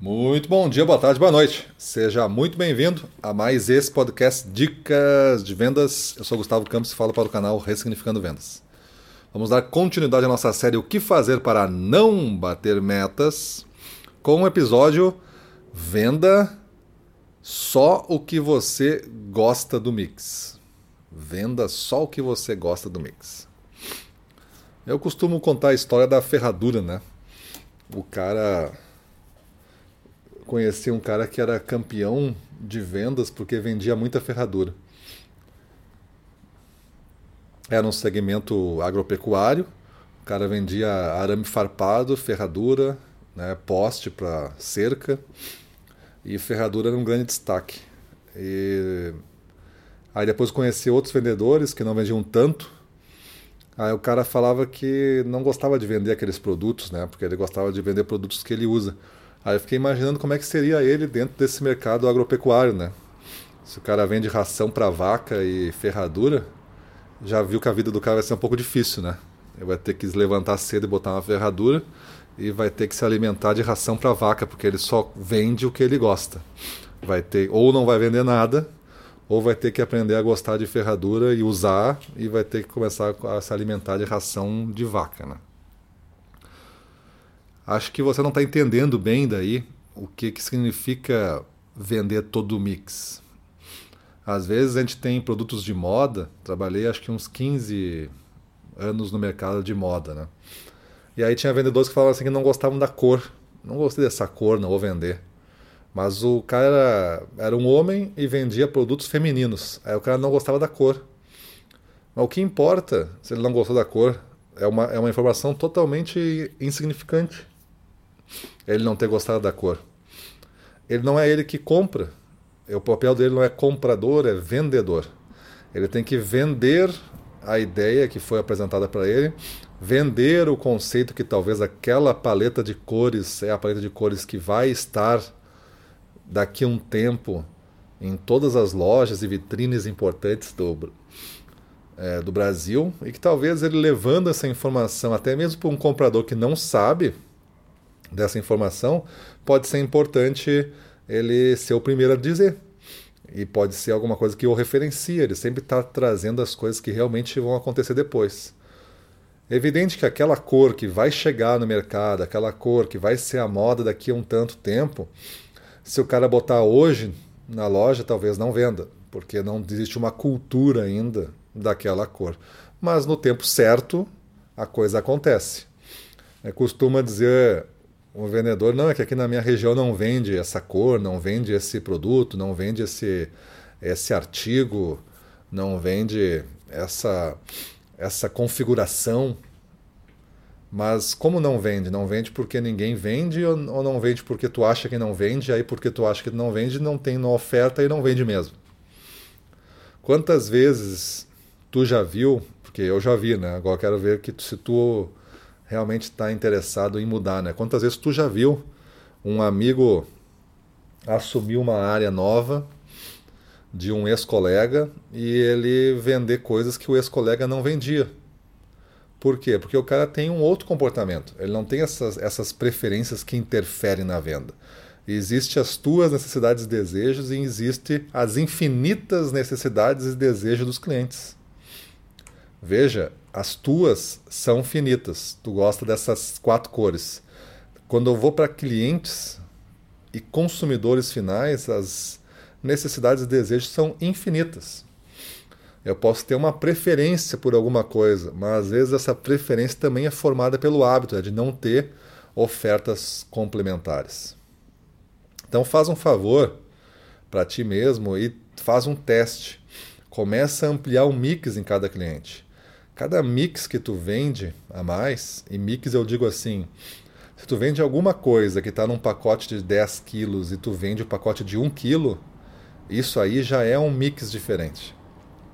Muito bom dia, boa tarde, boa noite. Seja muito bem-vindo a mais esse podcast Dicas de Vendas. Eu sou Gustavo Campos e falo para o canal Ressignificando Vendas. Vamos dar continuidade à nossa série O que fazer para não bater metas com o episódio Venda só o que você gosta do mix. Venda só o que você gosta do mix. Eu costumo contar a história da ferradura, né? O cara conheci um cara que era campeão de vendas porque vendia muita ferradura. Era um segmento agropecuário, o cara vendia arame farpado, ferradura, né, poste para cerca, e ferradura era um grande destaque. E... Aí depois conheci outros vendedores que não vendiam tanto, Aí o cara falava que não gostava de vender aqueles produtos, né? Porque ele gostava de vender produtos que ele usa. Aí eu fiquei imaginando como é que seria ele dentro desse mercado agropecuário, né? Se o cara vende ração para vaca e ferradura, já viu que a vida do cara vai ser um pouco difícil, né? Ele vai ter que se levantar cedo e botar uma ferradura e vai ter que se alimentar de ração para vaca, porque ele só vende o que ele gosta. Vai ter ou não vai vender nada, ou vai ter que aprender a gostar de ferradura e usar e vai ter que começar a se alimentar de ração de vaca, né? Acho que você não está entendendo bem daí o que, que significa vender todo o mix. Às vezes a gente tem produtos de moda, trabalhei acho que uns 15 anos no mercado de moda, né? E aí tinha vendedores que falavam assim que não gostavam da cor. Não gostei dessa cor, não vou vender. Mas o cara era, era um homem e vendia produtos femininos. Aí o cara não gostava da cor. Mas o que importa, se ele não gostou da cor, é uma, é uma informação totalmente insignificante ele não ter gostado da cor. Ele não é ele que compra. O papel dele não é comprador, é vendedor. Ele tem que vender a ideia que foi apresentada para ele, vender o conceito que talvez aquela paleta de cores é a paleta de cores que vai estar daqui a um tempo em todas as lojas e vitrines importantes do, é, do Brasil e que talvez ele levando essa informação até mesmo para um comprador que não sabe dessa informação, pode ser importante ele ser o primeiro a dizer. E pode ser alguma coisa que o referencia, ele sempre está trazendo as coisas que realmente vão acontecer depois. É evidente que aquela cor que vai chegar no mercado, aquela cor que vai ser a moda daqui a um tanto tempo, se o cara botar hoje na loja, talvez não venda, porque não existe uma cultura ainda daquela cor. Mas no tempo certo, a coisa acontece. É, costuma dizer o vendedor, não, é que aqui na minha região não vende essa cor, não vende esse produto, não vende esse, esse artigo, não vende essa, essa configuração. Mas como não vende? Não vende porque ninguém vende ou, não vende porque tu acha que não vende, aí porque tu acha que não vende, não tem na oferta e não vende mesmo. Quantas vezes tu já viu, porque eu já vi, né? Agora quero ver que se tu realmente está interessado em mudar, né? Quantas vezes tu já viu um amigo assumir uma área nova de um ex-colega e ele vender coisas que o ex-colega não vendia? Por quê? Porque o cara tem um outro comportamento. Ele não tem essas, essas preferências que interferem na venda. Existem as tuas necessidades e desejos e existe as infinitas necessidades e desejos dos clientes. Veja, as tuas são finitas. Tu gosta dessas quatro cores. Quando eu vou para clientes e consumidores finais, as necessidades e desejos são infinitas. Eu posso ter uma preferência por alguma coisa, mas às vezes essa preferência também é formada pelo hábito é de não ter ofertas complementares. Então faz um favor para ti mesmo e faz um teste. Começa a ampliar o mix em cada cliente. Cada mix que tu vende a mais, e mix eu digo assim, se tu vende alguma coisa que está num pacote de 10 quilos e tu vende o pacote de 1 quilo, isso aí já é um mix diferente.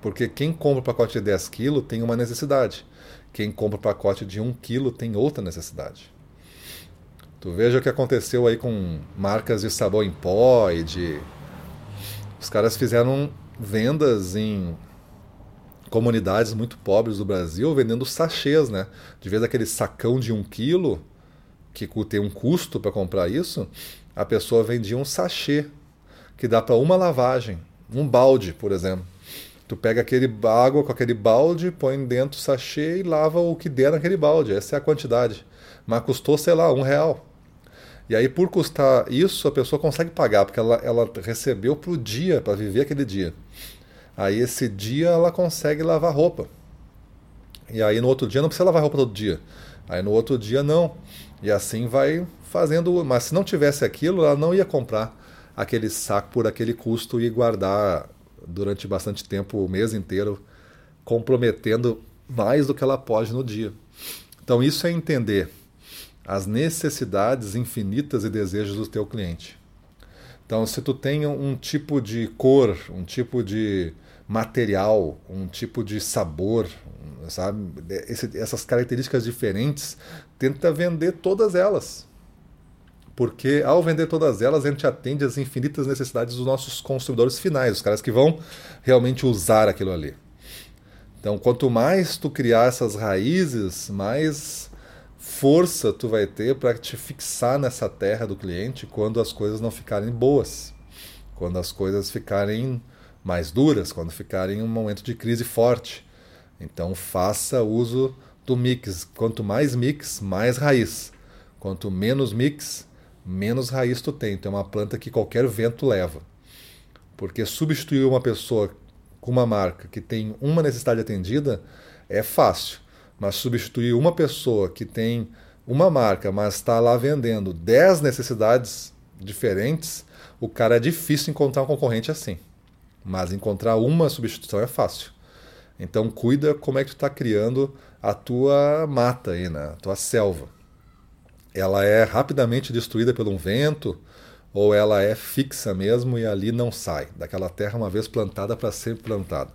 Porque quem compra o pacote de 10 quilos tem uma necessidade. Quem compra o pacote de 1 quilo tem outra necessidade. Tu veja o que aconteceu aí com marcas de sabão em pó e de. Os caras fizeram vendas em comunidades muito pobres do Brasil vendendo sachês, né? De vez aquele sacão de um quilo, que tem um custo para comprar isso, a pessoa vendia um sachê que dá para uma lavagem, um balde, por exemplo. Tu pega aquele água com aquele balde, põe dentro o sachê e lava o que der naquele balde. Essa é a quantidade. Mas custou, sei lá, um real. E aí, por custar isso, a pessoa consegue pagar, porque ela, ela recebeu para o dia, para viver aquele dia. Aí, esse dia, ela consegue lavar roupa. E aí, no outro dia, não precisa lavar roupa todo dia. Aí, no outro dia, não. E assim vai fazendo. Mas se não tivesse aquilo, ela não ia comprar aquele saco por aquele custo e guardar durante bastante tempo, o mês inteiro, comprometendo mais do que ela pode no dia. Então, isso é entender as necessidades infinitas e desejos do teu cliente. Então, se tu tem um tipo de cor, um tipo de material, um tipo de sabor, sabe, Esse, essas características diferentes, tenta vender todas elas. Porque ao vender todas elas, a gente atende às infinitas necessidades dos nossos consumidores finais, os caras que vão realmente usar aquilo ali. Então, quanto mais tu criar essas raízes, mais força tu vai ter para te fixar nessa terra do cliente quando as coisas não ficarem boas, quando as coisas ficarem mais duras, quando ficarem em um momento de crise forte. Então faça uso do mix. Quanto mais mix, mais raiz. Quanto menos mix, menos raiz tu tem. Então é uma planta que qualquer vento leva. Porque substituir uma pessoa com uma marca que tem uma necessidade atendida é fácil. Mas substituir uma pessoa que tem uma marca, mas está lá vendendo 10 necessidades diferentes, o cara é difícil encontrar um concorrente assim. Mas encontrar uma substituição é fácil. Então cuida como é que tu está criando a tua mata aí, né? a tua selva. Ela é rapidamente destruída por um vento ou ela é fixa mesmo e ali não sai daquela terra uma vez plantada para ser plantada.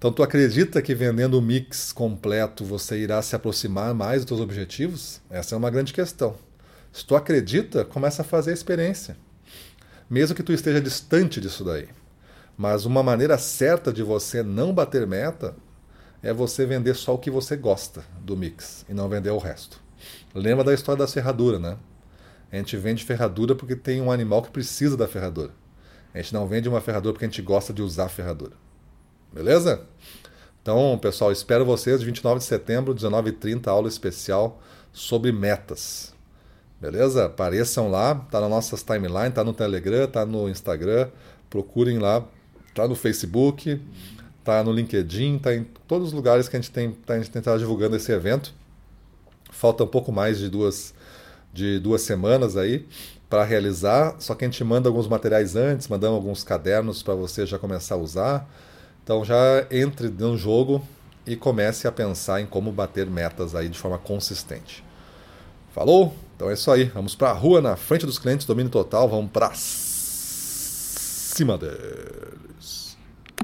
Então, tu acredita que vendendo o mix completo você irá se aproximar mais dos teus objetivos? Essa é uma grande questão. Se tu acredita, começa a fazer a experiência. Mesmo que tu esteja distante disso daí. Mas uma maneira certa de você não bater meta é você vender só o que você gosta do mix e não vender o resto. Lembra da história da ferradura, né? A gente vende ferradura porque tem um animal que precisa da ferradura. A gente não vende uma ferradura porque a gente gosta de usar ferradura. Beleza? Então, pessoal, espero vocês de 29 de setembro, 19h30, aula especial sobre metas. Beleza? Apareçam lá, tá nas nossas timelines, tá no Telegram, tá no Instagram, procurem lá, tá no Facebook, tá no LinkedIn, tá em todos os lugares que a gente tem, tá, a gente tá divulgando esse evento. Falta um pouco mais de duas, de duas semanas aí para realizar, só que a gente manda alguns materiais antes, mandamos alguns cadernos para você já começar a usar. Então já entre no jogo e comece a pensar em como bater metas aí de forma consistente. Falou? Então é isso aí. Vamos para a rua na frente dos clientes, domínio total. Vamos para cima deles.